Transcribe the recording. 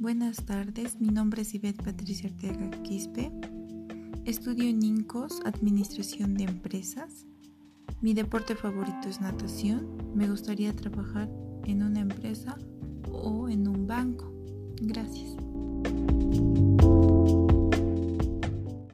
buenas tardes. Mi nombre es Ivette Patricia Ortega Quispe. Estudio en INCOS, Administración de Empresas. Mi deporte favorito es natación. Me gustaría trabajar en una empresa o en un banco. Gracias.